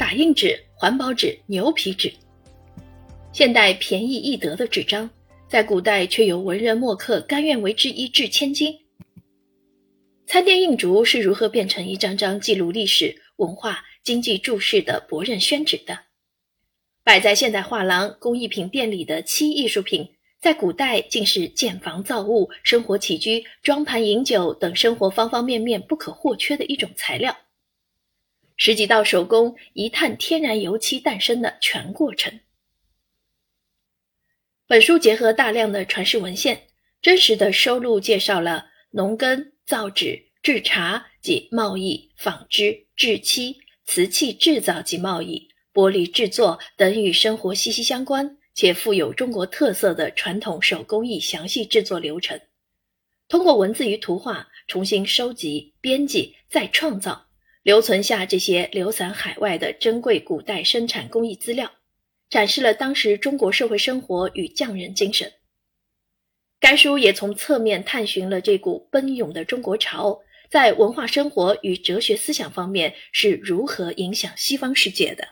打印纸、环保纸、牛皮纸。现代便宜易得的纸张，在古代却有文人墨客甘愿为之一掷千金。餐店印竹是如何变成一张张记录历史文化？经济注释的博刃宣纸的，摆在现代画廊、工艺品店里的漆艺术品，在古代竟是建房造物、生活起居、装盘饮酒等生活方方面面不可或缺的一种材料。十几道手工一探天然油漆诞生的全过程。本书结合大量的传世文献，真实的收录介绍了农耕、造纸、制茶及贸易、纺织、制漆。瓷器制造及贸易、玻璃制作等与生活息息相关且富有中国特色的传统手工艺详细制作流程，通过文字与图画重新收集、编辑、再创造，留存下这些流散海外的珍贵古代生产工艺资料，展示了当时中国社会生活与匠人精神。该书也从侧面探寻了这股奔涌的中国潮。在文化生活与哲学思想方面是如何影响西方世界的？